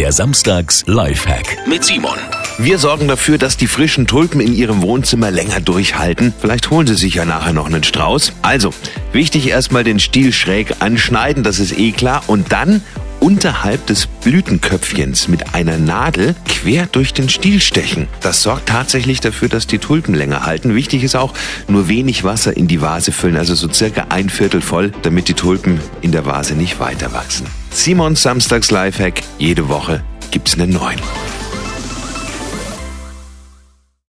Der Samstags Lifehack mit Simon. Wir sorgen dafür, dass die frischen Tulpen in Ihrem Wohnzimmer länger durchhalten. Vielleicht holen Sie sich ja nachher noch einen Strauß. Also, wichtig erstmal den Stiel schräg anschneiden, das ist eh klar. Und dann unterhalb des Blütenköpfchens mit einer Nadel quer durch den Stiel stechen. Das sorgt tatsächlich dafür, dass die Tulpen länger halten. Wichtig ist auch, nur wenig Wasser in die Vase füllen, also so circa ein Viertel voll, damit die Tulpen in der Vase nicht weiter wachsen. Simons Samstags Lifehack, jede Woche gibt's einen neuen.